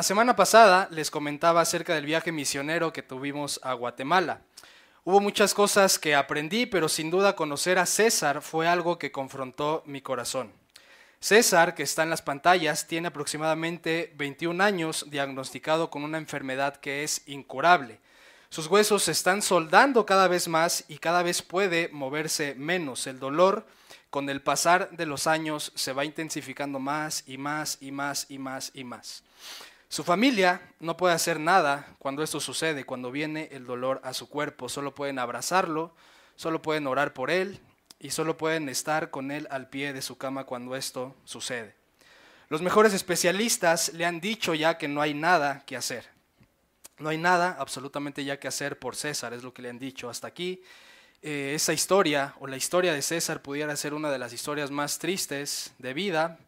La semana pasada les comentaba acerca del viaje misionero que tuvimos a Guatemala. Hubo muchas cosas que aprendí, pero sin duda conocer a César fue algo que confrontó mi corazón. César, que está en las pantallas, tiene aproximadamente 21 años diagnosticado con una enfermedad que es incurable. Sus huesos se están soldando cada vez más y cada vez puede moverse menos. El dolor con el pasar de los años se va intensificando más y más y más y más y más. Su familia no puede hacer nada cuando esto sucede, cuando viene el dolor a su cuerpo. Solo pueden abrazarlo, solo pueden orar por él y solo pueden estar con él al pie de su cama cuando esto sucede. Los mejores especialistas le han dicho ya que no hay nada que hacer. No hay nada absolutamente ya que hacer por César, es lo que le han dicho. Hasta aquí, eh, esa historia o la historia de César pudiera ser una de las historias más tristes de vida,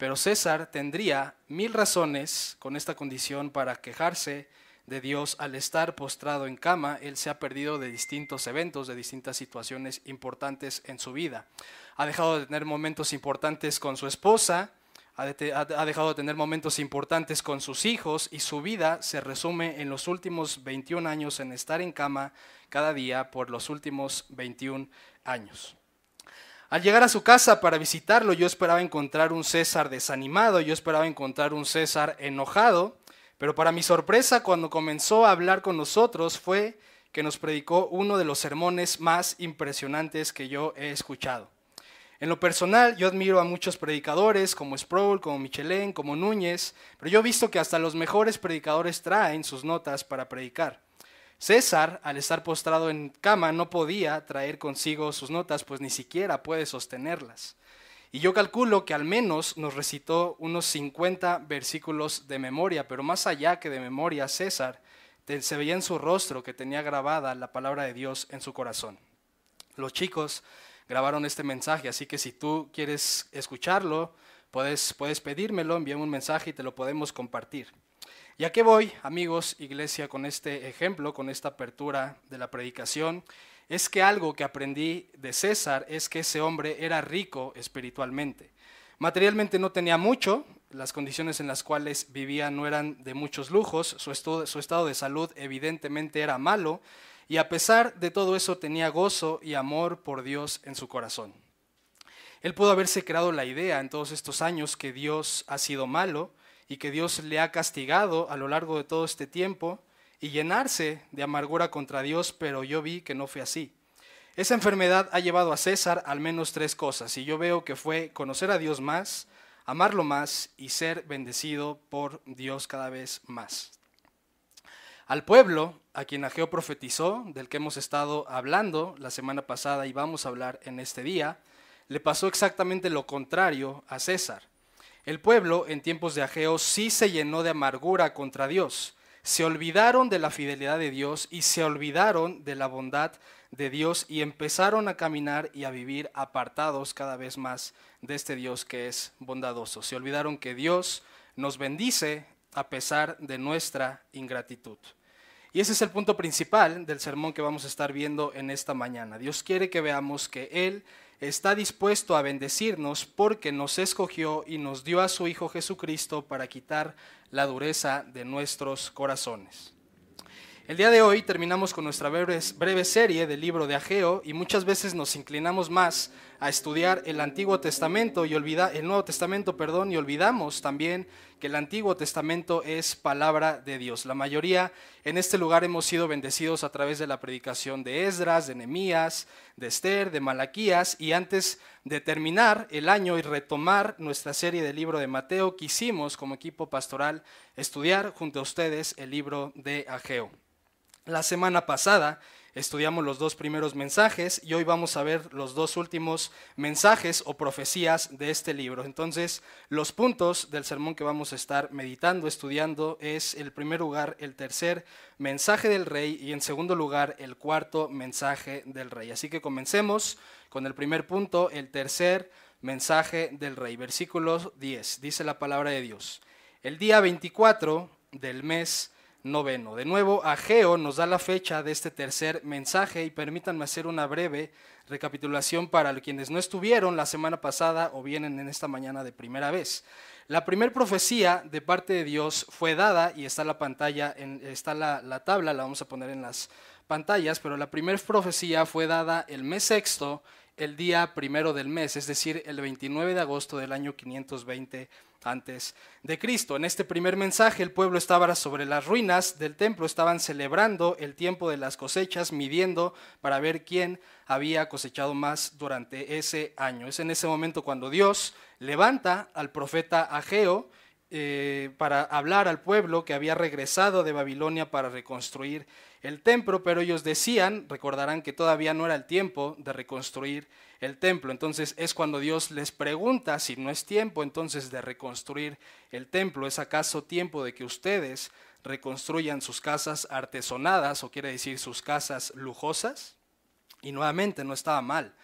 pero César tendría mil razones con esta condición para quejarse de Dios al estar postrado en cama, él se ha perdido de distintos eventos, de distintas situaciones importantes en su vida. Ha dejado de tener momentos importantes con su esposa, ha, dejado de tener momentos importantes con sus hijos y su vida se resume en los últimos 21 años en estar en cama cada día por los últimos 21 años. Al llegar a su casa para visitarlo, yo esperaba encontrar un César desanimado, yo esperaba encontrar un César enojado, pero para mi sorpresa, cuando comenzó a hablar con nosotros, fue que nos predicó uno de los sermones más impresionantes que yo he escuchado. En lo personal, yo admiro a muchos predicadores como Sproul, como Michelin, como Núñez, pero yo he visto que hasta los mejores predicadores traen sus notas para predicar. César, al estar postrado en cama, no podía traer consigo sus notas, pues ni siquiera puede sostenerlas. Y yo calculo que al menos nos recitó unos 50 versículos de memoria, pero más allá que de memoria, César se veía en su rostro que tenía grabada la palabra de Dios en su corazón. Los chicos grabaron este mensaje, así que si tú quieres escucharlo, puedes, puedes pedírmelo, envíame un mensaje y te lo podemos compartir. ¿Y a qué voy, amigos, iglesia, con este ejemplo, con esta apertura de la predicación? es que algo que aprendí de César es que ese hombre era rico espiritualmente. Materialmente no tenía mucho, las condiciones en las cuales vivía no eran de muchos lujos, su, estado de salud evidentemente era malo, y a pesar de todo eso tenía gozo y amor por Dios en su corazón. Él pudo haberse creado la idea en todos estos años que Dios ha sido malo y que Dios le ha castigado a lo largo de todo este tiempo, y llenarse de amargura contra Dios, pero yo vi que no fue así. Esa enfermedad ha llevado a César al menos tres cosas, y yo veo que fue conocer a Dios más, amarlo más y ser bendecido por Dios cada vez más. Al pueblo, a quien Ageo profetizó, del que hemos estado hablando la semana pasada y vamos a hablar en este día, le pasó exactamente lo contrario a César. El pueblo en tiempos de Ageo sí se llenó de amargura contra Dios, se olvidaron de la fidelidad de Dios y se olvidaron de la bondad de Dios y empezaron a caminar y a vivir apartados cada vez más de este Dios que es bondadoso. Se olvidaron que Dios nos bendice a pesar de nuestra ingratitud. Y ese es el punto principal del sermón que vamos a estar viendo en esta mañana. Dios quiere que veamos que Él está dispuesto a bendecirnos porque nos escogió y nos dio a su Hijo Jesucristo para quitar la dureza de nuestros corazones. El día de hoy terminamos con nuestra breve, serie del libro de Ageo y muchas veces nos inclinamos más a estudiar el Antiguo Testamento y olvida, el Nuevo Testamento, perdón, y olvidamos también que el Antiguo Testamento es palabra de Dios. La mayoría en este lugar hemos sido bendecidos a través de la predicación de Esdras, de Nehemías, de Esther, de Malaquías y antes de terminar el año y retomar nuestra serie del libro de Mateo, quisimos como equipo pastoral estudiar junto a ustedes el libro de Ageo. La semana pasada estudiamos los dos primeros mensajes y hoy vamos a ver los dos últimos mensajes o profecías de este libro. Entonces, los puntos del sermón que vamos a estar meditando, estudiando, es el primer lugar el tercer mensaje del rey y en segundo lugar el cuarto mensaje del rey. Así que comencemos con el primer punto, el tercer mensaje del rey. Versículo 10, dice la palabra de Dios. El día 24 del mes noveno. De nuevo, Ageo nos da la fecha de este tercer mensaje y permítanme hacer una breve Recapitulación para quienes no estuvieron la semana pasada o vienen en esta mañana de primera vez. La primera profecía de parte de Dios fue dada, y está la pantalla, está la, la tabla, la vamos a poner en las pantallas, pero la primera profecía fue dada el mes sexto, el día primero del mes, es decir, el 29 de agosto del año 520 antes de Cristo. En este primer mensaje el pueblo estaba sobre las ruinas del templo, estaban celebrando el tiempo de las cosechas, midiendo para ver quién había cosechado más durante ese año. Es en ese momento cuando Dios levanta al profeta Ageo eh, para hablar al pueblo que había regresado de Babilonia para reconstruir el templo, pero ellos decían, recordarán que todavía no era el tiempo de reconstruir el templo. Entonces es cuando Dios les pregunta si no es tiempo entonces de reconstruir el templo. ¿Es acaso tiempo de que ustedes reconstruyan sus casas artesonadas o quiere decir sus casas lujosas? Y nuevamente no estaba mal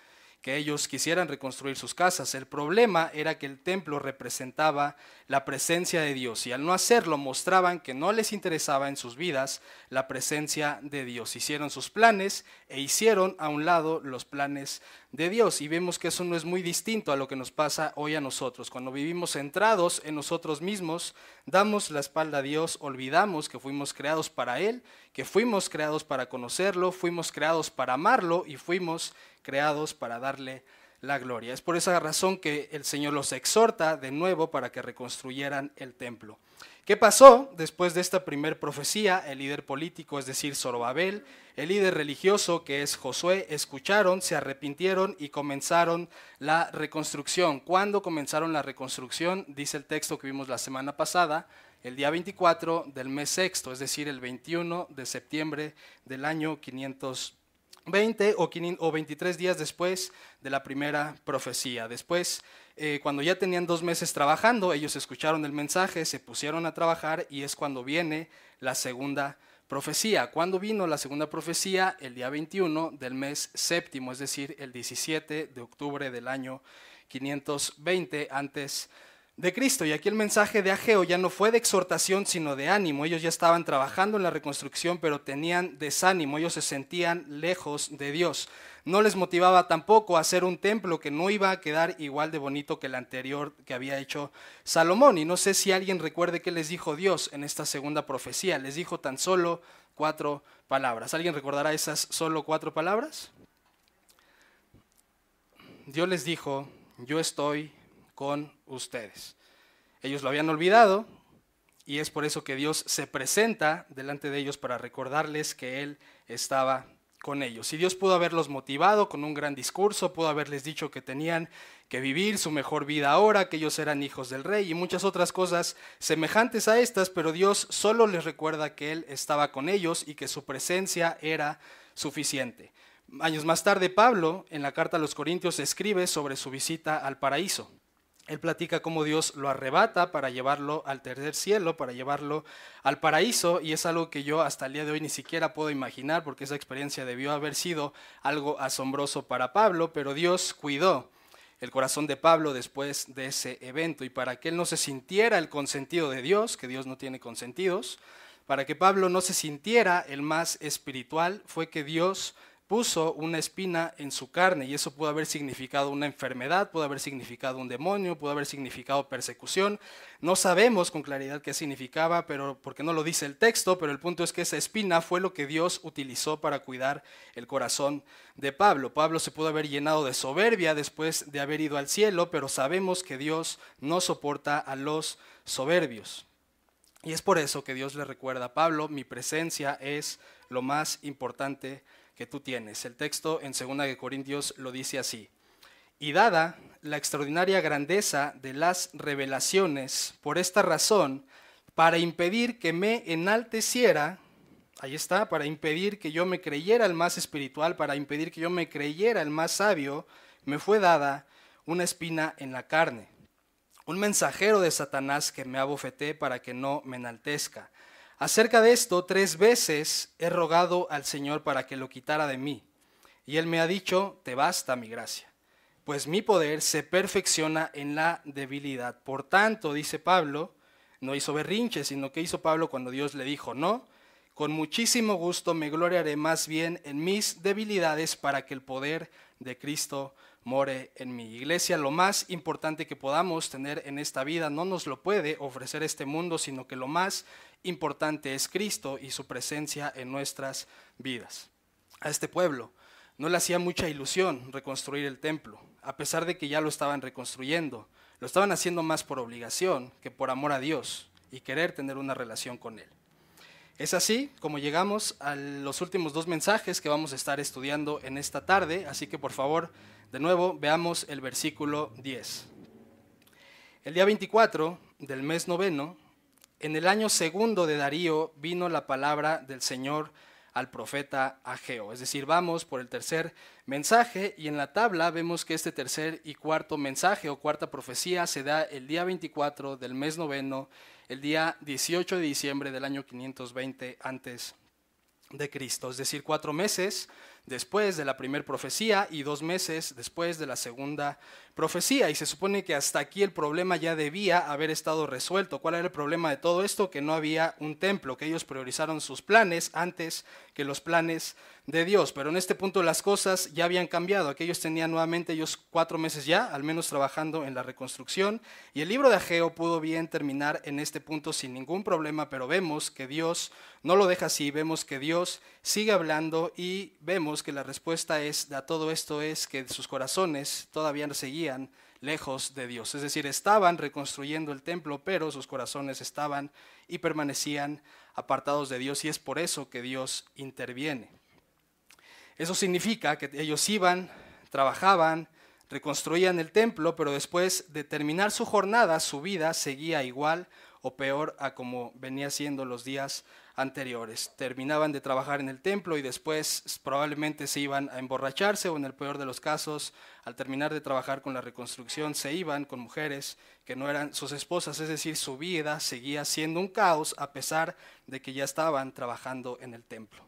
que ellos quisieran reconstruir sus casas. El problema era que el templo representaba la presencia de Dios y al no hacerlo mostraban que no les interesaba en sus vidas la presencia de Dios. Hicieron sus planes e hicieron a un lado los planes de Dios y vemos que eso no es muy distinto a lo que nos pasa hoy a nosotros. Cuando vivimos centrados en nosotros mismos, damos la espalda a Dios, olvidamos que fuimos creados para Él, que fuimos creados para conocerlo, fuimos creados para amarlo y fuimos creados para darle la gloria. Es por esa razón que el Señor los exhorta de nuevo para que reconstruyeran el templo. ¿Qué pasó después de esta primer profecía? El líder político, es decir, Zorobabel, el líder religioso, que es Josué, escucharon, se arrepintieron y comenzaron la reconstrucción. ¿Cuándo comenzaron la reconstrucción? Dice el texto que vimos la semana pasada, el día 24 del mes sexto, es decir, el 21 de septiembre del año 500 20 o, 23 días después de la primera profecía. Después, eh, cuando ya tenían dos meses trabajando, ellos escucharon el mensaje, se pusieron a trabajar y es cuando viene la segunda profecía. ¿Cuándo vino la segunda profecía? El día 21 del mes séptimo, es decir, el 17 de octubre del año 520 antes de Cristo. Y aquí el mensaje de Ageo ya no fue de exhortación, sino de ánimo. Ellos ya estaban trabajando en la reconstrucción, pero tenían desánimo, ellos se sentían lejos de Dios. No les motivaba tampoco hacer un templo que no iba a quedar igual de bonito que el anterior que había hecho Salomón. Y no sé si alguien recuerde qué les dijo Dios en esta segunda profecía. Les dijo tan solo cuatro palabras. ¿Alguien recordará esas solo cuatro palabras? Dios les dijo, yo estoy con ustedes. Ellos lo habían olvidado y es por eso que Dios se presenta delante de ellos para recordarles que Él estaba con ellos. Y Dios pudo haberlos motivado con un gran discurso, pudo haberles dicho que tenían que vivir su mejor vida ahora, que ellos eran hijos del rey y muchas otras cosas semejantes a estas, pero Dios solo les recuerda que Él estaba con ellos y que su presencia era suficiente. Años más tarde, Pablo, en la carta a los Corintios, escribe sobre su visita al paraíso. Él platica cómo Dios lo arrebata para llevarlo al tercer cielo, para llevarlo al paraíso, y es algo que yo hasta el día de hoy ni siquiera puedo imaginar, porque esa experiencia debió haber sido algo asombroso para Pablo, pero Dios cuidó el corazón de Pablo después de ese evento, y para que él no se sintiera el consentido de Dios, que Dios no tiene consentidos, para que Pablo no se sintiera el más espiritual, fue que Dios puso una espina en su carne y eso pudo haber significado una enfermedad, pudo haber significado un demonio, pudo haber significado persecución. No sabemos con claridad qué significaba, pero porque no lo dice el texto, pero el punto es que esa espina fue lo que Dios utilizó para cuidar el corazón de Pablo. Pablo se pudo haber llenado de soberbia después de haber ido al cielo, pero sabemos que Dios no soporta a los soberbios. Y es por eso que Dios le recuerda a Pablo, mi presencia es lo más importante que tú tienes. El texto en 2 Corintios lo dice así. Y dada la extraordinaria grandeza de las revelaciones, por esta razón, para impedir que me enalteciera, ahí está, para impedir que yo me creyera el más espiritual, para impedir que yo me creyera el más sabio, me fue dada una espina en la carne, un mensajero de Satanás que me abofeté para que no me enaltezca. Acerca de esto, tres veces he rogado al Señor para que lo quitara de mí. Y Él me ha dicho, te basta mi gracia, pues mi poder se perfecciona en la debilidad. Por tanto, dice Pablo, no hizo berrinche, sino que hizo Pablo cuando Dios le dijo, no, con muchísimo gusto me gloriaré más bien en mis debilidades para que el poder de Cristo more en mi iglesia. Lo más importante que podamos tener en esta vida no nos lo puede ofrecer este mundo, sino que lo más importante es Cristo y su presencia en nuestras vidas. A este pueblo no le hacía mucha ilusión reconstruir el templo, a pesar de que ya lo estaban reconstruyendo. Lo estaban haciendo más por obligación que por amor a Dios y querer tener una relación con Él. Es así como llegamos a los últimos dos mensajes que vamos a estar estudiando en esta tarde, así que por favor, de nuevo, veamos el versículo 10. El día 24 del mes noveno, en el año segundo de Darío, vino la palabra del Señor al profeta Ageo. Es decir, vamos por el tercer mensaje y en la tabla vemos que este tercer y cuarto mensaje o cuarta profecía se da el día 24 del mes noveno, el día 18 de diciembre del año 520 antes de Cristo, es decir, cuatro meses después de la primera profecía y dos meses después de la segunda profecía. Y se supone que hasta aquí el problema ya debía haber estado resuelto. ¿Cuál era el problema de todo esto? Que no había un templo, que ellos priorizaron sus planes antes que los planes de Dios. Pero en este punto las cosas ya habían cambiado. Aquellos tenían nuevamente ellos cuatro meses ya, al menos trabajando en la reconstrucción. Y el libro de Ageo pudo bien terminar en este punto sin ningún problema, pero vemos que Dios no lo deja así. Vemos que Dios sigue hablando y vemos que la respuesta es, a todo esto es que sus corazones todavía seguían lejos de Dios. Es decir, estaban reconstruyendo el templo, pero sus corazones estaban y permanecían apartados de Dios y es por eso que Dios interviene. Eso significa que ellos iban, trabajaban, reconstruían el templo, pero después de terminar su jornada, su vida seguía igual o peor a como venía siendo los días anteriores. Terminaban de trabajar en el templo y después probablemente se iban a emborracharse o en el peor de los casos, al terminar de trabajar con la reconstrucción, se iban con mujeres que no eran sus esposas, es decir, su vida seguía siendo un caos a pesar de que ya estaban trabajando en el templo.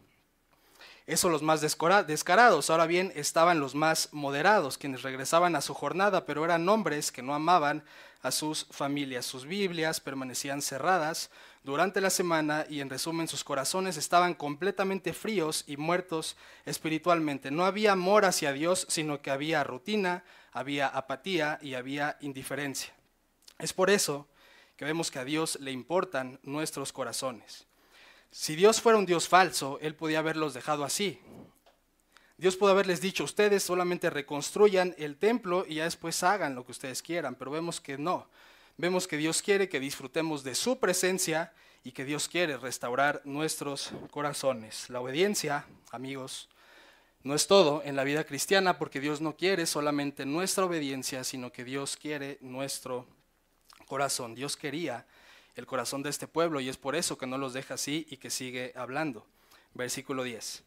Eso los más descarados. Ahora bien, estaban los más moderados, quienes regresaban a su jornada, pero eran hombres que no amaban a sus familias. Sus Biblias permanecían cerradas durante la semana y en resumen sus corazones estaban completamente fríos y muertos espiritualmente. No había amor hacia Dios, sino que había rutina, había apatía y había indiferencia. Es por eso que vemos que a Dios le importan nuestros corazones. Si Dios fuera un Dios falso, Él podía haberlos dejado así. Dios pudo haberles dicho, ustedes solamente reconstruyan el templo y ya después hagan lo que ustedes quieran, pero vemos que no. Vemos que Dios quiere que disfrutemos de su presencia y que Dios quiere restaurar nuestros corazones. La obediencia, amigos, no es todo en la vida cristiana porque Dios no quiere solamente nuestra obediencia, sino que Dios quiere nuestro corazón. Dios quería el corazón de este pueblo y es por eso que no los deja así y que sigue hablando. Versículo 10.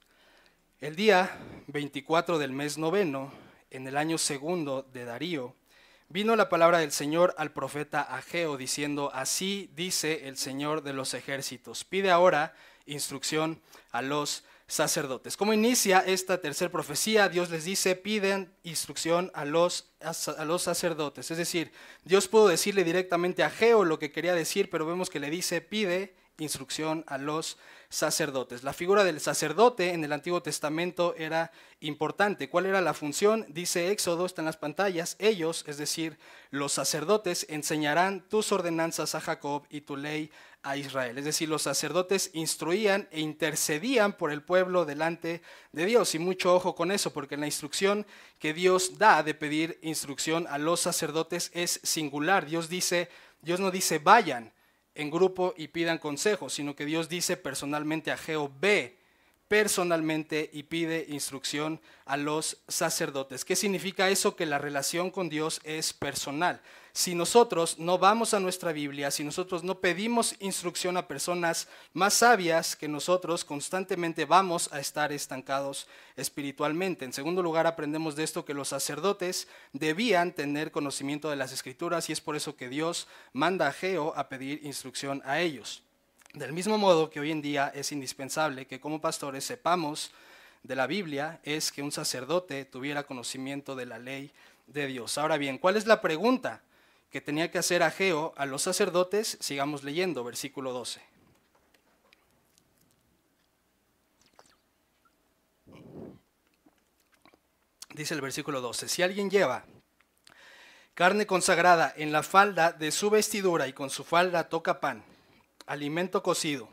El día 24 del mes noveno, en el año segundo de Darío, vino la palabra del Señor al profeta Ageo diciendo, así dice el Señor de los ejércitos, pide ahora instrucción a los sacerdotes. ¿Cómo inicia esta tercera profecía? Dios les dice, piden instrucción a los, a los sacerdotes. Es decir, Dios pudo decirle directamente a Geo lo que quería decir, pero vemos que le dice, pide instrucción a los sacerdotes. La figura del sacerdote en el Antiguo Testamento era importante. ¿Cuál era la función? Dice Éxodo, está en las pantallas, ellos, es decir, los sacerdotes, enseñarán tus ordenanzas a Jacob y tu ley a Israel. Es decir, los sacerdotes instruían e intercedían por el pueblo delante de Dios. Y mucho ojo con eso, porque la instrucción que Dios da de pedir instrucción a los sacerdotes es singular. Dios dice, Dios no dice vayan en grupo y pidan consejo, sino que Dios dice personalmente a Geo, ve personalmente y pide instrucción a los sacerdotes. ¿Qué significa eso? Que la relación con Dios es personal. Si nosotros no vamos a nuestra Biblia, si nosotros no pedimos instrucción a personas más sabias que nosotros, constantemente vamos a estar estancados espiritualmente. En segundo lugar, aprendemos de esto que los sacerdotes debían tener conocimiento de las escrituras y es por eso que Dios manda a Geo a pedir instrucción a ellos. Del mismo modo que hoy en día es indispensable que como pastores sepamos de la Biblia, es que un sacerdote tuviera conocimiento de la ley de Dios. Ahora bien, ¿cuál es la pregunta que tenía que hacer Ageo a los sacerdotes? Sigamos leyendo, versículo 12. dice el versículo 12, si alguien lleva carne consagrada en la falda de su vestidura y con su falda toca pan, alimento cocido,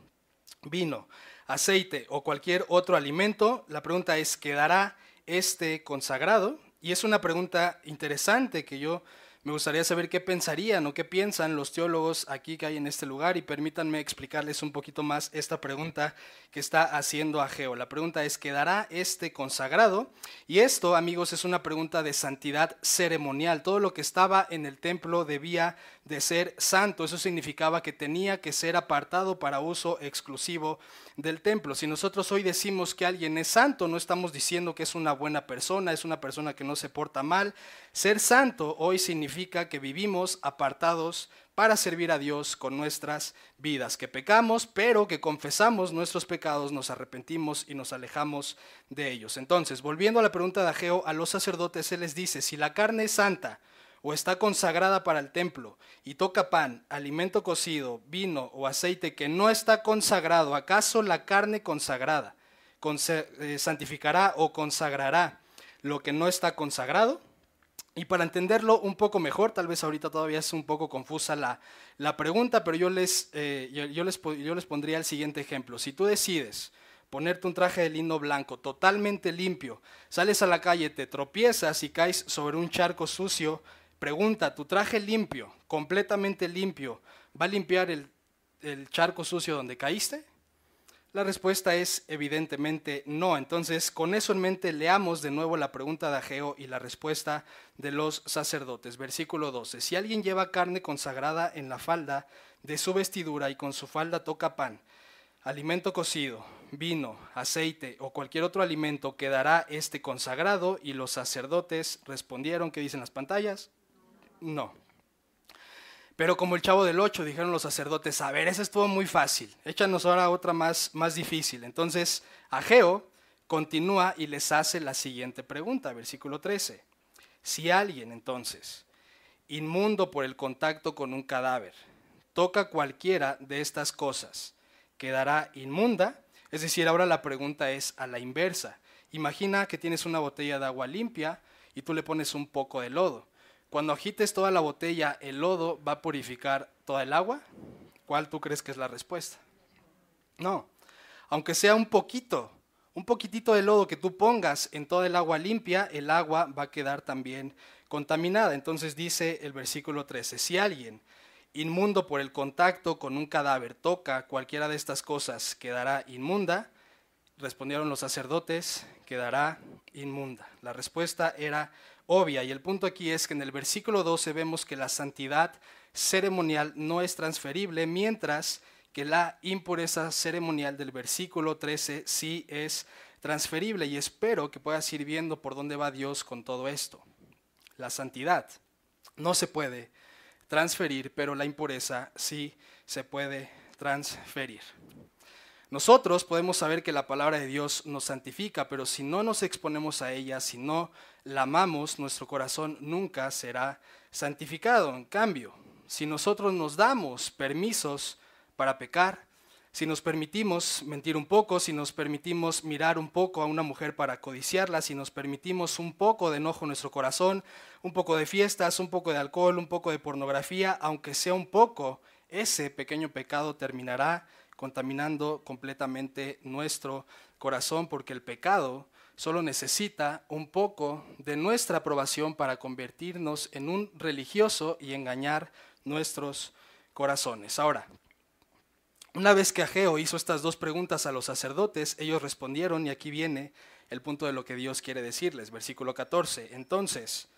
vino, aceite o cualquier otro alimento, la pregunta es, ¿quedará este consagrado? Y es una pregunta interesante que yo me gustaría saber qué pensarían o qué piensan los teólogos aquí que hay en este lugar y permítanme explicarles un poquito más esta pregunta que está haciendo Ageo. La pregunta es, ¿quedará este consagrado? Y esto, amigos, es una pregunta de santidad ceremonial. Todo lo que estaba en el templo debía de ser santo. Eso significaba que tenía que ser apartado para uso exclusivo del templo. Si nosotros hoy decimos que alguien es santo, no estamos diciendo que es una buena persona, es una persona que no se porta mal. Ser santo hoy significa que vivimos apartados para servir a Dios con nuestras vidas, que pecamos, pero que confesamos nuestros pecados, nos arrepentimos y nos alejamos de ellos. Entonces, volviendo a la pregunta de Ageo, a los sacerdotes se les dice, si la carne es santa o está consagrada para el templo y toca pan, alimento cocido, vino o aceite que no está consagrado, ¿acaso la carne consagrada eh, santificará o consagrará lo que no está consagrado? Y para entenderlo un poco mejor, tal vez ahorita todavía es un poco confusa la, la pregunta, pero yo les, eh, yo, les, yo les pondría el siguiente ejemplo. Si tú decides ponerte un traje de lino blanco totalmente limpio, sales a la calle, te tropiezas y caes sobre un charco sucio, pregunta, ¿tu traje limpio, completamente limpio, va a limpiar el, charco sucio donde caíste? La respuesta es evidentemente no. Entonces, con eso en mente, leamos de nuevo la pregunta de Ageo y la respuesta de los sacerdotes. Versículo 12. Si alguien lleva carne consagrada en la falda de su vestidura y con su falda toca pan, alimento cocido, vino, aceite o cualquier otro alimento, quedará este consagrado. Y los sacerdotes respondieron, ¿qué dicen las pantallas? No. Pero como el chavo del 8, dijeron los sacerdotes, a ver, esa estuvo muy fácil, échanos ahora otra más, más difícil. Entonces, Ageo continúa y les hace la siguiente pregunta, versículo 13. Si alguien entonces, inmundo por el contacto con un cadáver, toca cualquiera de estas cosas, quedará inmunda. Es decir, ahora la pregunta es a la inversa. Imagina que tienes una botella de agua limpia y tú le pones un poco de lodo. Cuando agites toda la botella, ¿el lodo va a purificar toda el agua? ¿Cuál tú crees que es la respuesta? No. Aunque sea un poquito, un poquitito de lodo que tú pongas en toda el agua limpia, el agua va a quedar también contaminada. Entonces dice el versículo 13, si alguien inmundo por el contacto con un cadáver toca cualquiera de estas cosas, quedará inmunda. Respondieron los sacerdotes, quedará inmunda. La respuesta era obvia. Y el punto aquí es que en el versículo 12 vemos que la santidad ceremonial no es transferible, mientras que la impureza ceremonial del versículo 13 sí es transferible. Y espero que puedas ir viendo por dónde va Dios con todo esto. La santidad no se puede transferir, pero la impureza sí se puede transferir. Nosotros podemos saber que la palabra de Dios nos santifica, pero si no nos exponemos a ella, si no la amamos, nuestro corazón nunca será santificado. En cambio, si nosotros nos damos permisos para pecar, si nos permitimos mentir un poco, si nos permitimos mirar un poco a una mujer para codiciarla, si nos permitimos un poco de enojo en nuestro corazón, un poco de fiestas, un poco de alcohol, un poco de pornografía, aunque sea un poco, ese pequeño pecado terminará contaminando completamente nuestro corazón, porque el pecado solo necesita un poco de nuestra aprobación para convertirnos en un religioso y engañar nuestros corazones. Ahora, una vez que Ageo hizo estas dos preguntas a los sacerdotes, ellos respondieron, y aquí viene el punto de lo que Dios quiere decirles, versículo 14. Entonces,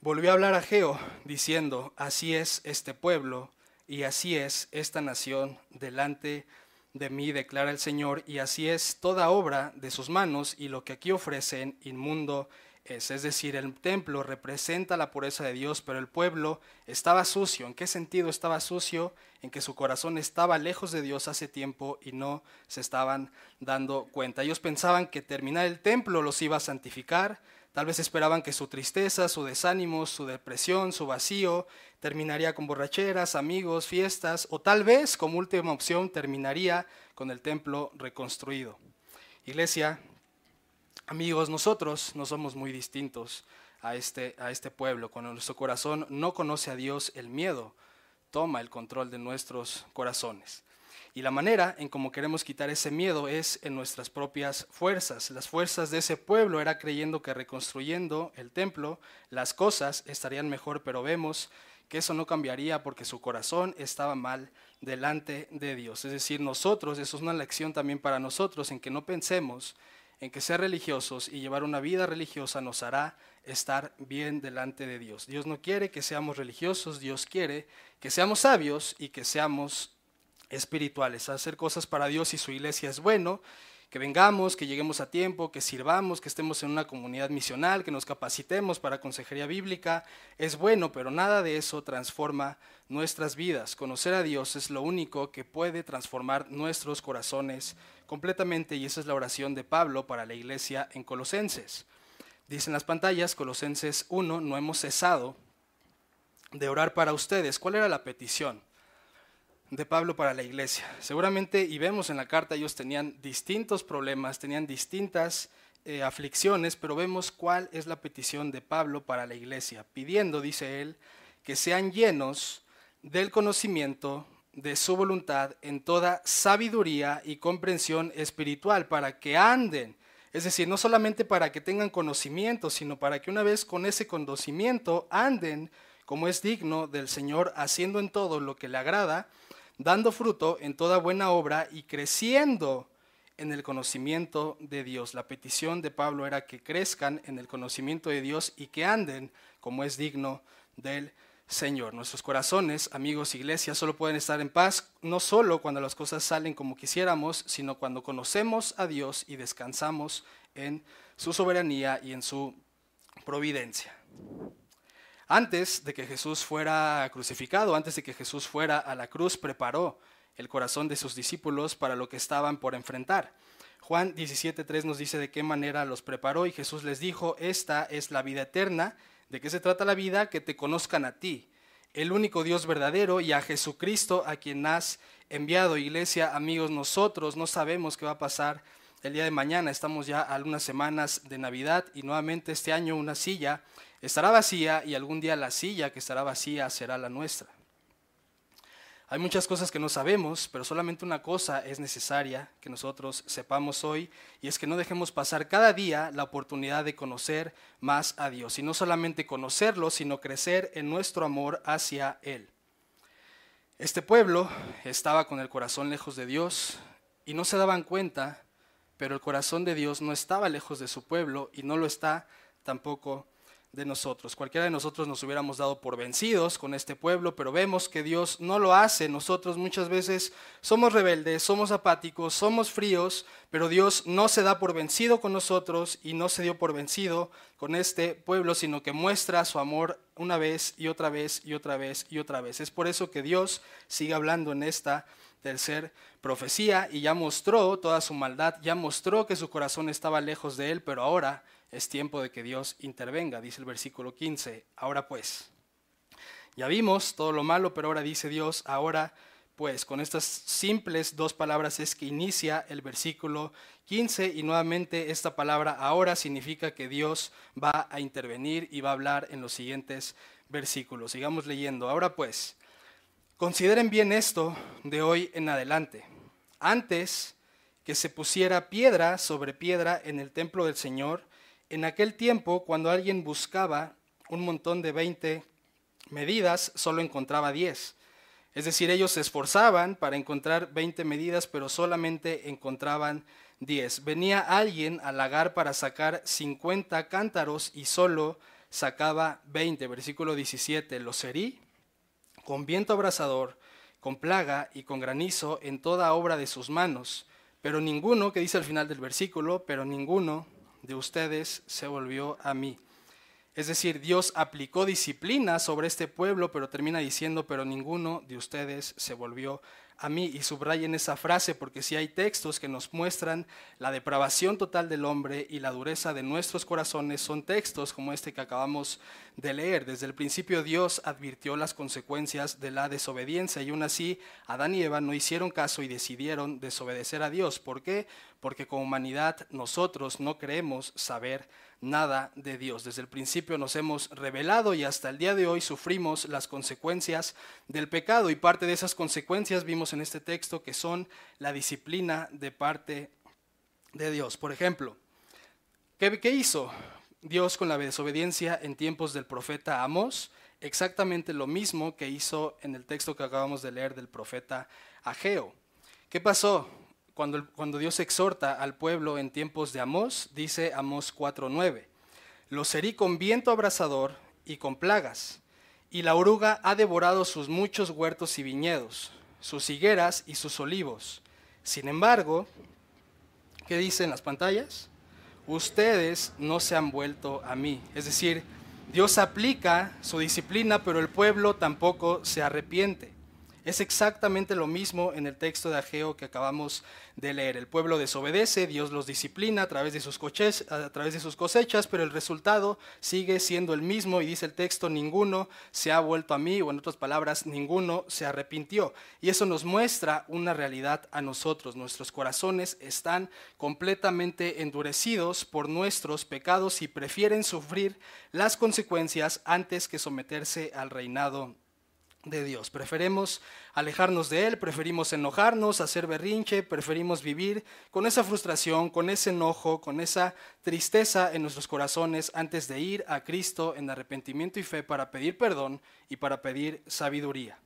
volvió a hablar Ageo, diciendo, así es este pueblo y así es esta nación delante de mí, declara el Señor, y así es toda obra de sus manos, y lo que aquí ofrecen inmundo es. Es decir, el templo representa la pureza de Dios, pero el pueblo estaba sucio. ¿En qué sentido estaba sucio? En que su corazón estaba lejos de Dios hace tiempo y no se estaban dando cuenta. Ellos pensaban que terminar el templo los iba a santificar, Tal vez esperaban que su tristeza, su desánimo, su depresión, su vacío terminaría con borracheras, amigos, fiestas, o tal vez, como última opción, terminaría con el templo reconstruido. Iglesia, Amigos, nosotros no somos muy distintos a este, a este pueblo. Cuando nuestro corazón no conoce a Dios, el miedo toma el control de nuestros corazones. Y la manera en cómo queremos quitar ese miedo es en nuestras propias fuerzas. Las fuerzas de ese pueblo era creyendo que reconstruyendo el templo las cosas estarían mejor, pero vemos que eso no cambiaría porque su corazón estaba mal delante de Dios. Es decir, nosotros, eso es una lección también para nosotros, en que no pensemos en que ser religiosos y llevar una vida religiosa nos hará estar bien delante de Dios. Dios no quiere que seamos religiosos, Dios quiere que seamos sabios y que seamos espirituales. Hacer cosas para Dios y su iglesia es bueno, que vengamos, que lleguemos a tiempo, que sirvamos, que estemos en una comunidad misional, que nos capacitemos para consejería bíblica, es bueno, pero nada de eso transforma nuestras vidas. Conocer a Dios es lo único que puede transformar nuestros corazones completamente y esa es la oración de Pablo para la iglesia en Colosenses. Dice en las pantallas, Colosenses 1, no hemos cesado de orar para ustedes. ¿Cuál era la petición? De Pablo para la iglesia. Seguramente, y vemos en la carta, ellos tenían distintos problemas, tenían distintas eh, aflicciones, pero vemos cuál es la petición de Pablo para la iglesia, pidiendo, dice él, que sean llenos del conocimiento de su voluntad en toda sabiduría y comprensión espiritual, para que anden, es decir, no solamente para que tengan conocimiento, sino para que una vez con ese conocimiento anden como es digno del Señor, haciendo en todo lo que le agrada, dando fruto en toda buena obra y creciendo en el conocimiento de Dios. La petición de Pablo era que crezcan en el conocimiento de Dios y que anden como es digno del Señor. Nuestros corazones, amigos, iglesia, solo pueden estar en paz, no solo cuando las cosas salen como quisiéramos, sino cuando conocemos a Dios y descansamos en su soberanía y en su providencia. Antes de que Jesús fuera crucificado, antes de que Jesús fuera a la cruz, preparó el corazón de sus discípulos para lo que estaban por enfrentar. Juan 17.3 nos dice de qué manera los preparó y Jesús les dijo, esta es la vida eterna. ¿De qué se trata la vida? Que te conozcan a ti, el único Dios verdadero y a Jesucristo a quien has enviado. Iglesia, amigos, nosotros no sabemos qué va a pasar el día de mañana. Estamos ya a algunas semanas de Navidad y nuevamente este año una silla estará vacía y algún día la silla que estará vacía será la nuestra. Hay muchas cosas que no sabemos, pero solamente una cosa es necesaria que nosotros sepamos hoy, y es que no dejemos pasar cada día la oportunidad de conocer más a Dios, y no solamente conocerlo, sino crecer en nuestro amor hacia Él. Este pueblo estaba con el corazón lejos de Dios y no se daban cuenta, pero el corazón de Dios no estaba lejos de su pueblo y no lo está tampoco de nosotros. Cualquiera de nosotros nos hubiéramos dado por vencidos con este pueblo, pero vemos que Dios no lo hace. Nosotros muchas veces somos rebeldes, somos apáticos, somos fríos, pero Dios no se da por vencido con nosotros y no se dio por vencido con este pueblo, sino que muestra su amor una vez y otra vez y otra vez y otra vez. Es por eso que Dios sigue hablando en esta tercer profecía y ya mostró toda su maldad, ya mostró que su corazón estaba lejos de él, pero ahora es tiempo de que Dios intervenga, dice el versículo 15. Ahora pues, ya vimos todo lo malo, pero ahora dice Dios, ahora pues, con estas simples dos palabras es que inicia el versículo 15 y nuevamente esta palabra ahora significa que Dios va a intervenir y va a hablar en los siguientes versículos. Sigamos leyendo. Ahora pues, consideren bien esto de hoy en adelante. Antes que se pusiera piedra sobre piedra en el templo del Señor, en aquel tiempo, cuando alguien buscaba un montón de 20 medidas, solo encontraba 10. Es decir, ellos se esforzaban para encontrar 20 medidas, pero solamente encontraban 10. Venía alguien al lagar para sacar 50 cántaros y solo sacaba 20. Versículo 17. Los herí con viento abrasador, con plaga y con granizo en toda obra de sus manos. Pero ninguno, que dice al final del versículo, pero ninguno de ustedes se volvió a mí. Es decir, Dios aplicó disciplina sobre este pueblo, pero termina diciendo, pero ninguno de ustedes se volvió a mí. Y subrayen esa frase porque si hay textos que nos muestran la depravación total del hombre y la dureza de nuestros corazones, son textos como este que acabamos de leer. Desde el principio Dios advirtió las consecuencias de la desobediencia y aún así Adán y Eva no hicieron caso y decidieron desobedecer a Dios. ¿Por qué? Porque como humanidad nosotros no creemos saber nada de Dios. Desde el principio nos hemos revelado y hasta el día de hoy sufrimos las consecuencias del pecado y parte de esas consecuencias vimos en este texto que son la disciplina de parte de Dios. Por ejemplo, ¿qué, hizo? Dios con la desobediencia en tiempos del profeta Amos, exactamente lo mismo que hizo en el texto que acabamos de leer del profeta Ageo. ¿Qué pasó? Cuando, cuando Dios exhorta al pueblo en tiempos de Amos, dice Amos 4.9, los herí con viento abrasador y con plagas, y la oruga ha devorado sus muchos huertos y viñedos, sus higueras y sus olivos. Sin embargo, ¿qué dice en las pantallas? ustedes no se han vuelto a mí. Es decir, Dios aplica su disciplina, pero el pueblo tampoco se arrepiente. Es exactamente lo mismo en el texto de Ageo que acabamos de leer. El pueblo desobedece, Dios los disciplina a través, de sus a través de sus cosechas, pero el resultado sigue siendo el mismo y dice el texto, ninguno se ha vuelto a mí, o en otras palabras, ninguno se arrepintió. Y eso nos muestra una realidad a nosotros. Nuestros corazones están completamente endurecidos por nuestros pecados y prefieren sufrir las consecuencias antes que someterse al reinado de Dios. Preferimos alejarnos de Él, preferimos enojarnos, hacer berrinche, preferimos vivir con esa frustración, con ese enojo, con esa tristeza en nuestros corazones antes de ir a Cristo en arrepentimiento y fe para pedir perdón y para pedir sabiduría.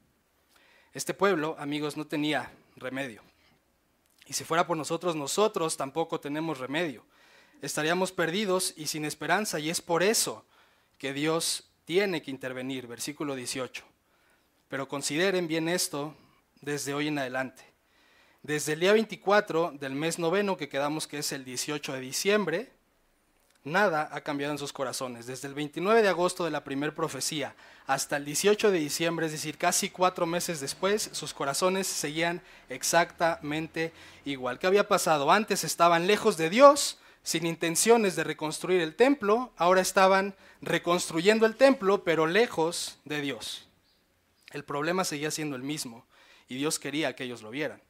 Este pueblo, amigos, no tenía remedio. Y si fuera por nosotros, nosotros tampoco tenemos remedio. Estaríamos perdidos y sin esperanza y es por eso que Dios tiene que intervenir. Versículo 18. Pero consideren bien esto desde hoy en adelante. Desde el día 24 del mes noveno, que quedamos que es el 18 de diciembre, nada ha cambiado en sus corazones. Desde el 29 de agosto de la primera profecía hasta el 18 de diciembre, es decir, casi cuatro meses después, sus corazones seguían exactamente igual. ¿Qué había pasado? Antes estaban lejos de Dios, sin intenciones de reconstruir el templo, ahora estaban reconstruyendo el templo, pero lejos de Dios. El problema seguía siendo el mismo y Dios quería que ellos lo vieran.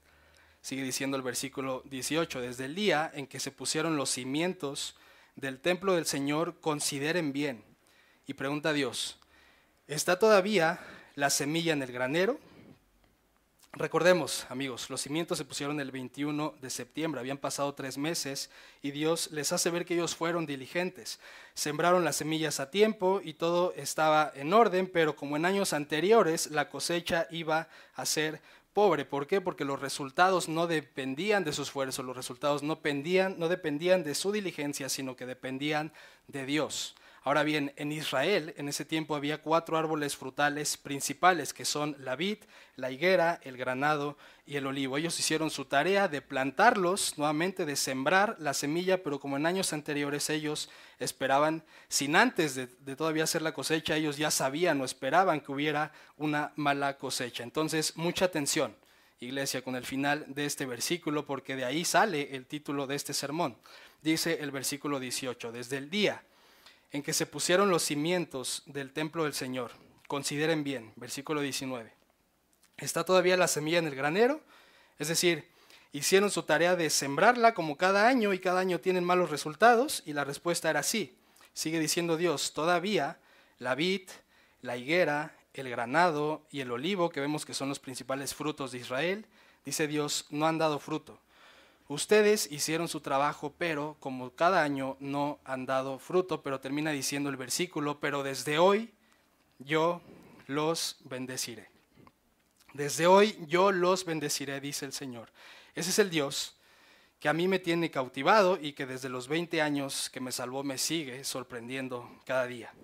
Sigue diciendo el versículo 18, desde el día en que se pusieron los cimientos del templo del Señor, consideren bien. Y pregunta a Dios, ¿está todavía la semilla en el granero? Recordemos, amigos, los cimientos se pusieron el 21 de septiembre, habían pasado tres meses y Dios les hace ver que ellos fueron diligentes. Sembraron las semillas a tiempo y todo estaba en orden, pero como en años anteriores, la cosecha iba a ser pobre. ¿Por qué? Porque los resultados no dependían de sus esfuerzos, los resultados no, pendían, no dependían de su diligencia, sino que dependían de Dios. Ahora bien, en Israel en ese tiempo había cuatro árboles frutales principales, que son la vid, la higuera, el granado y el olivo. Ellos hicieron su tarea de plantarlos, nuevamente de sembrar la semilla, pero como en años anteriores ellos esperaban, sin antes de, todavía hacer la cosecha, ellos ya sabían o esperaban que hubiera una mala cosecha. Entonces, mucha atención iglesia, con el final de este versículo, porque de ahí sale el título de este sermón. Dice el versículo 18, desde el día en que se pusieron los cimientos del templo del Señor. Consideren bien, versículo 19. ¿Está todavía la semilla en el granero? Es decir, hicieron su tarea de sembrarla como cada año y cada año tienen malos resultados y la respuesta era sí. Sigue diciendo Dios, todavía la vid, la higuera, el granado y el olivo, que vemos que son los principales frutos de Israel, dice Dios, no han dado fruto. Ustedes hicieron su trabajo, pero como cada año no han dado fruto, pero termina diciendo el versículo, pero desde hoy yo los bendeciré. Desde hoy yo los bendeciré, dice el Señor. Ese es el Dios que a mí me tiene cautivado y que desde los 20 años que me salvó me sigue sorprendiendo cada día.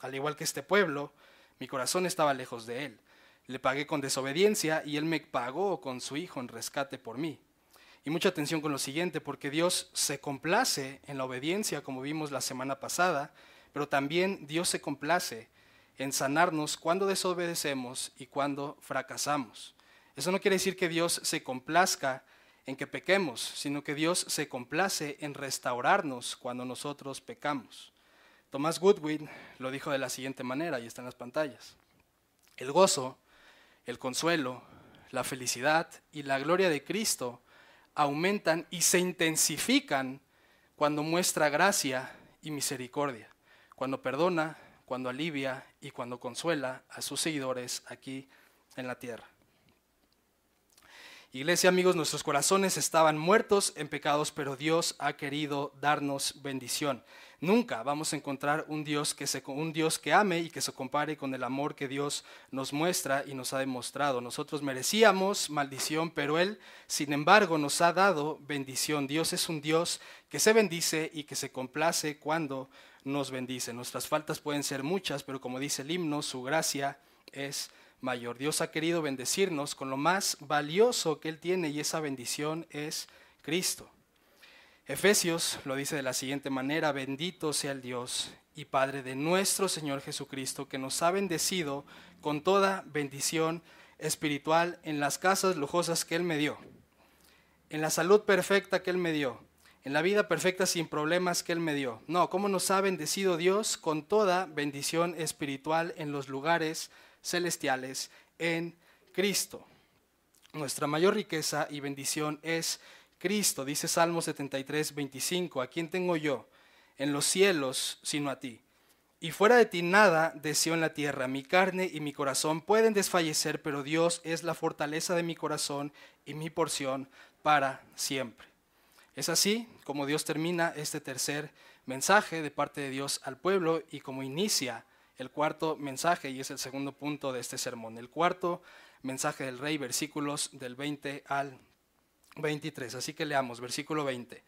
Al igual que este pueblo, mi corazón estaba lejos de él. Le pagué con desobediencia y él me pagó con su hijo en rescate por mí. Y mucha atención con lo siguiente, porque Dios se complace en la obediencia, como vimos la semana pasada, pero también Dios se complace en sanarnos cuando desobedecemos y cuando fracasamos. Eso no quiere decir que Dios se complazca en que pequemos, sino que Dios se complace en restaurarnos cuando nosotros pecamos. Thomas Goodwin lo dijo de la siguiente manera, y está en las pantallas. El gozo, el consuelo, la felicidad y la gloria de Cristo aumentan y se intensifican cuando muestra gracia y misericordia, cuando perdona, cuando alivia y cuando consuela a sus seguidores aquí en la tierra. Iglesia, amigos, nuestros corazones estaban muertos en pecados, pero Dios ha querido darnos bendición. Nunca vamos a encontrar un Dios que se, un Dios que ame y que se compare con el amor que Dios nos muestra y nos ha demostrado. Nosotros merecíamos maldición, pero él, sin embargo, nos ha dado bendición. Dios es un Dios que se bendice y que se complace cuando nos bendice. Nuestras faltas pueden ser muchas, pero como dice el himno, su gracia es mayor. Dios ha querido bendecirnos con lo más valioso que Él tiene y esa bendición es Cristo. Efesios lo dice de la siguiente manera, bendito sea el Dios y Padre de nuestro Señor Jesucristo, que nos ha bendecido con toda bendición espiritual en las casas lujosas que Él me dio, en la salud perfecta que Él me dio, en la vida perfecta sin problemas que Él me dio. No, ¿cómo nos ha bendecido Dios con toda bendición espiritual en los lugares celestiales en Cristo. Nuestra mayor riqueza y bendición es Cristo, dice Salmo 73, 25, ¿a quién tengo yo en los cielos sino a ti? Y fuera de ti nada deseo en la tierra, mi carne y mi corazón pueden desfallecer, pero Dios es la fortaleza de mi corazón y mi porción para siempre. Es así como Dios termina este tercer mensaje de parte de Dios al pueblo y como inicia el cuarto mensaje y es el segundo punto de este sermón. El cuarto mensaje del rey, versículos del 20 al 23. Así que leamos, versículo 20.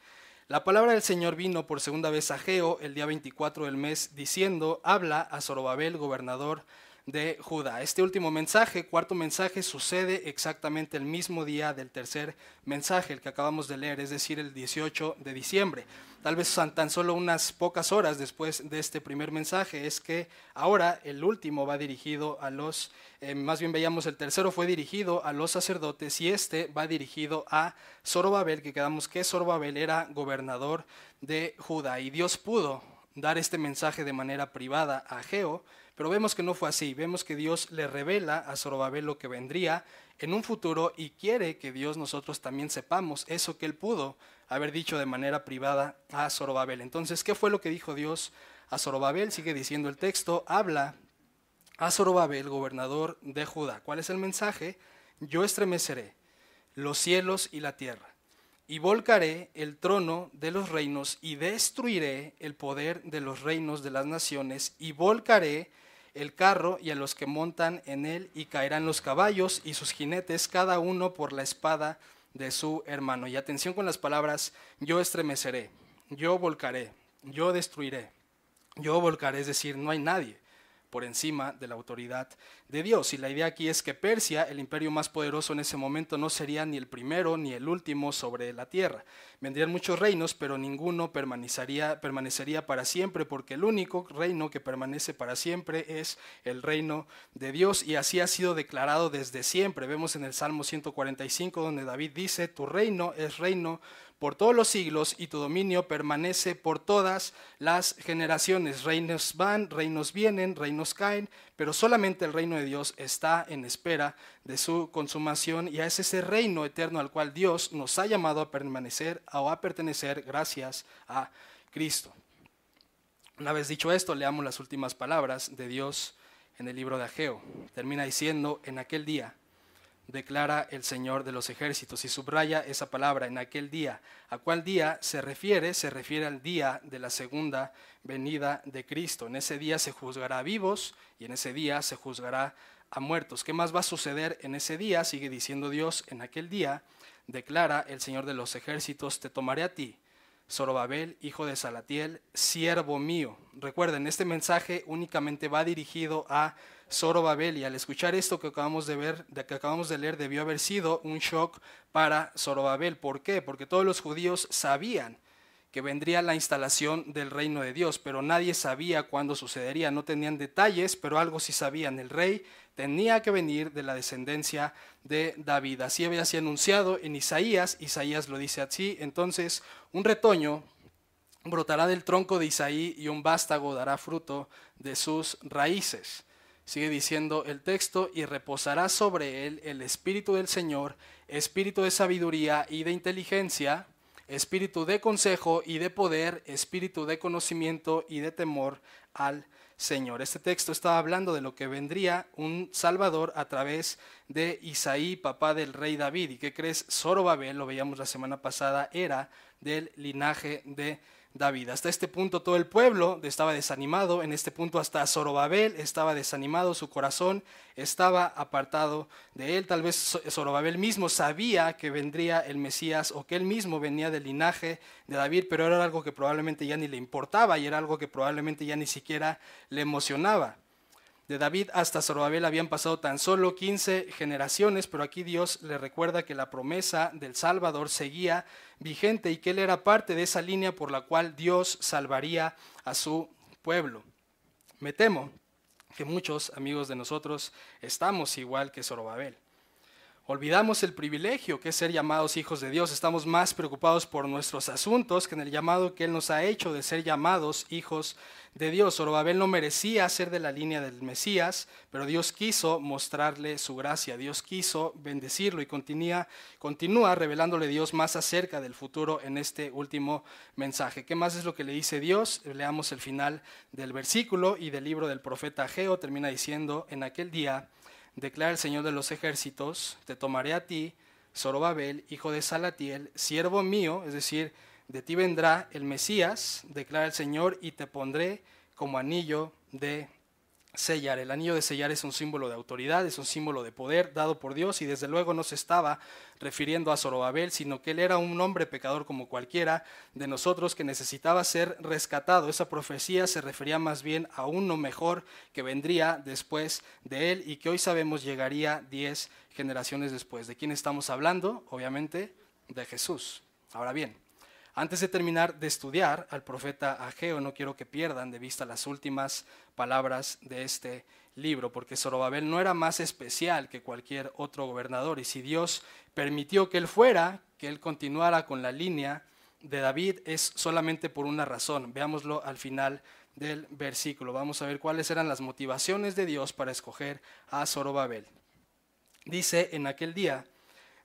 La palabra del Señor vino por segunda vez a Geo el día 24 del mes, diciendo, habla a Zorobabel, gobernador de Judá. Este último mensaje, cuarto mensaje, sucede exactamente el mismo día del tercer mensaje, el que acabamos de leer, es decir, el 18 de diciembre. Tal vez tan solo unas pocas horas después de este primer mensaje, es que ahora el último va dirigido a los, eh, más bien veíamos el tercero fue dirigido a los sacerdotes y este va dirigido a Zorobabel, que quedamos que Zorobabel era gobernador de Judá y Dios pudo dar este mensaje de manera privada a Geo, pero vemos que no fue así. Vemos que Dios le revela a Zorobabel lo que vendría en un futuro y quiere que Dios nosotros también sepamos eso que él pudo haber dicho de manera privada a Zorobabel. Entonces, ¿qué fue lo que dijo Dios a Zorobabel? Sigue diciendo el texto, habla a Zorobabel, gobernador de Judá. ¿Cuál es el mensaje? Yo estremeceré los cielos y la tierra y volcaré el trono de los reinos y destruiré el poder de los reinos de las naciones y volcaré el carro y a los que montan en él y caerán los caballos y sus jinetes cada uno por la espada de su hermano. Y atención con las palabras, yo estremeceré, yo volcaré, yo destruiré, yo volcaré, es decir, no hay nadie por encima de la autoridad de Dios. Y la idea aquí es que Persia, el imperio más poderoso en ese momento, no sería ni el primero ni el último sobre la tierra. Vendrían muchos reinos, pero ninguno permanecería, para siempre, porque el único reino que permanece para siempre es el reino de Dios. Y así ha sido declarado desde siempre. Vemos en el Salmo 145, donde David dice, tu reino es reino por todos los siglos y tu dominio permanece por todas las generaciones. Reinos van, reinos vienen, reinos caen, pero solamente el reino de Dios está en espera de su consumación y es ese reino eterno al cual Dios nos ha llamado a permanecer o a pertenecer gracias a Cristo. Una vez dicho esto, leamos las últimas palabras de Dios en el libro de Ageo. Termina diciendo, en aquel día declara el Señor de los ejércitos y subraya esa palabra en aquel día. ¿A cuál día se refiere? Se refiere al día de la segunda venida de Cristo. En ese día se juzgará a vivos y en ese día se juzgará a muertos. ¿Qué más va a suceder en ese día? Sigue diciendo Dios, en aquel día declara el Señor de los ejércitos, te tomaré a ti. Zorobabel, hijo de Salatiel, siervo mío. Recuerden, este mensaje únicamente va dirigido a Zorobabel y al escuchar esto que acabamos de ver, de que acabamos de leer, debió haber sido un shock para Zorobabel. ¿Por qué? Porque todos los judíos sabían que vendría la instalación del reino de Dios, pero nadie sabía cuándo sucedería, no tenían detalles, pero algo sí sabían, el rey tenía que venir de la descendencia de David. Así había sido anunciado en Isaías, Isaías lo dice así, entonces un retoño brotará del tronco de Isaí y un vástago dará fruto de sus raíces. Sigue diciendo el texto, y reposará sobre él el espíritu del Señor, espíritu de sabiduría y de inteligencia, espíritu de consejo y de poder, espíritu de conocimiento y de temor al Señor. Este texto estaba hablando de lo que vendría un Salvador a través de Isaí, papá del rey David. ¿Y qué crees? Zorobabel, lo veíamos la semana pasada, era del linaje de David. Hasta este punto todo el pueblo estaba desanimado, en este punto hasta Zorobabel estaba desanimado, su corazón estaba apartado de él. Tal vez Zorobabel mismo sabía que vendría el Mesías o que él mismo venía del linaje de David, pero era algo que probablemente ya ni le importaba y era algo que probablemente ya ni siquiera le emocionaba. De David hasta Zorobabel habían pasado tan solo 15 generaciones, pero aquí Dios le recuerda que la promesa del Salvador seguía vigente y que él era parte de esa línea por la cual Dios salvaría a su pueblo. Me temo que muchos amigos de nosotros estamos igual que Zorobabel. Olvidamos el privilegio que es ser llamados hijos de Dios. Estamos más preocupados por nuestros asuntos que en el llamado que Él nos ha hecho de ser llamados hijos de Dios. Zorobabel no merecía ser de la línea del Mesías, pero Dios quiso mostrarle su gracia. Dios quiso bendecirlo y continúa, revelándole Dios más acerca del futuro en este último mensaje. ¿Qué más es lo que le dice Dios? Leamos el final del versículo y del libro del profeta Ageo. Termina diciendo, en aquel día declara el Señor de los ejércitos, te tomaré a ti, Zorobabel, hijo de Salatiel, siervo mío, es decir, de ti vendrá el Mesías, declara el Señor, y te pondré como anillo de sellar. El anillo de sellar es un símbolo de autoridad, es un símbolo de poder dado por Dios y desde luego no se estaba refiriendo a Zorobabel, sino que él era un hombre pecador como cualquiera de nosotros que necesitaba ser rescatado. Esa profecía se refería más bien a uno mejor que vendría después de él y que hoy sabemos llegaría diez generaciones después. ¿De quién estamos hablando? Obviamente de Jesús. Ahora bien, antes de terminar de estudiar al profeta Ageo, no quiero que pierdan de vista las últimas palabras de este libro, porque Zorobabel no era más especial que cualquier otro gobernador, y si Dios permitió que él fuera, que él continuara con la línea de David, es solamente por una razón. Veámoslo al final del versículo. Vamos a ver cuáles eran las motivaciones de Dios para escoger a Zorobabel. Dice, en aquel día,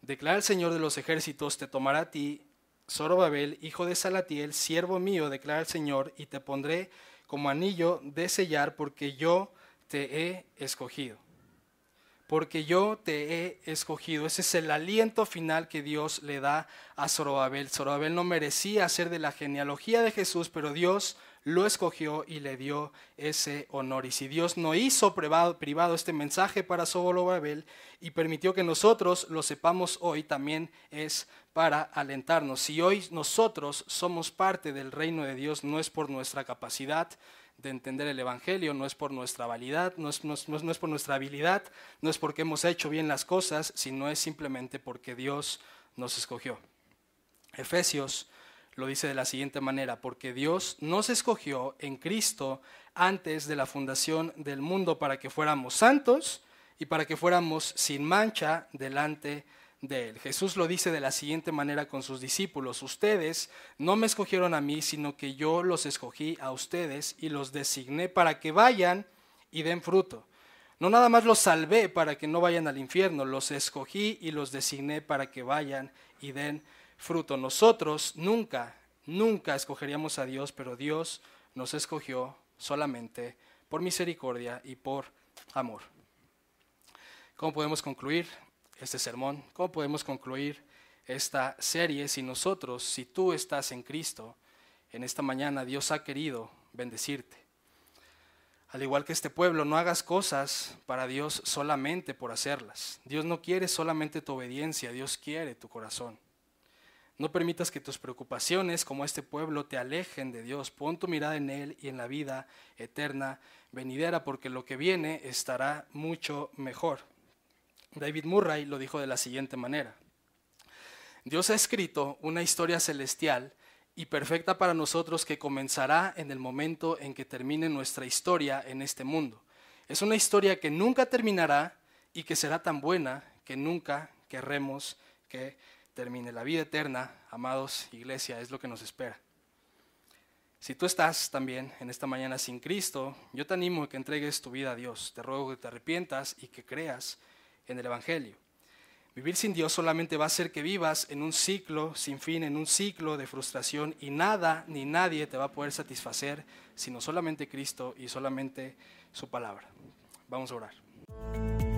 declara el Señor de los ejércitos, te tomará a ti Zorobabel, hijo de Salatiel, siervo mío, declara el Señor, y te pondré como anillo de sellar, porque yo te he escogido. Porque yo te he escogido. Ese es el aliento final que Dios le da a Zorobabel. Zorobabel no merecía ser de la genealogía de Jesús, pero Dios lo escogió y le dio ese honor. Y si Dios no hizo privado, este mensaje para Zorobabel y permitió que nosotros lo sepamos hoy, también es para alentarnos. Si hoy nosotros somos parte del reino de Dios, no es por nuestra capacidad de entender el Evangelio, no es por nuestra validad, no es, por nuestra habilidad, no es porque hemos hecho bien las cosas, sino es simplemente porque Dios nos escogió. Efesios lo dice de la siguiente manera, porque Dios nos escogió en Cristo antes de la fundación del mundo para que fuéramos santos y para que fuéramos sin mancha delante de de él. Jesús lo dice de la siguiente manera con sus discípulos, ustedes no me escogieron a mí, sino que yo los escogí a ustedes y los designé para que vayan y den fruto. No nada más los salvé para que no vayan al infierno, los escogí y los designé para que vayan y den fruto. Nosotros nunca, nunca escogeríamos a Dios, pero Dios nos escogió solamente por misericordia y por amor. ¿Cómo podemos concluir? Este sermón? ¿Cómo podemos concluir esta serie si nosotros, si tú estás en Cristo, en esta mañana Dios ha querido bendecirte? Al igual que este pueblo, no hagas cosas para Dios solamente por hacerlas. Dios no quiere solamente tu obediencia, Dios quiere tu corazón. No permitas que tus preocupaciones como este pueblo te alejen de Dios. Pon tu mirada en Él y en la vida eterna venidera, porque lo que viene estará mucho mejor. David Murray lo dijo de la siguiente manera. Dios ha escrito una historia celestial y perfecta para nosotros que comenzará en el momento en que termine nuestra historia en este mundo. Es una historia que nunca terminará y que será tan buena que nunca querremos que termine. La vida eterna, amados, iglesia, es lo que nos espera. Si tú estás también en esta mañana sin Cristo, yo te animo a que entregues tu vida a Dios. Te ruego que te arrepientas y que creas en el Evangelio. Vivir sin Dios solamente va a hacer que vivas en un ciclo sin fin, en un ciclo de frustración y nada ni nadie te va a poder satisfacer sino solamente Cristo y solamente su palabra. Vamos a orar.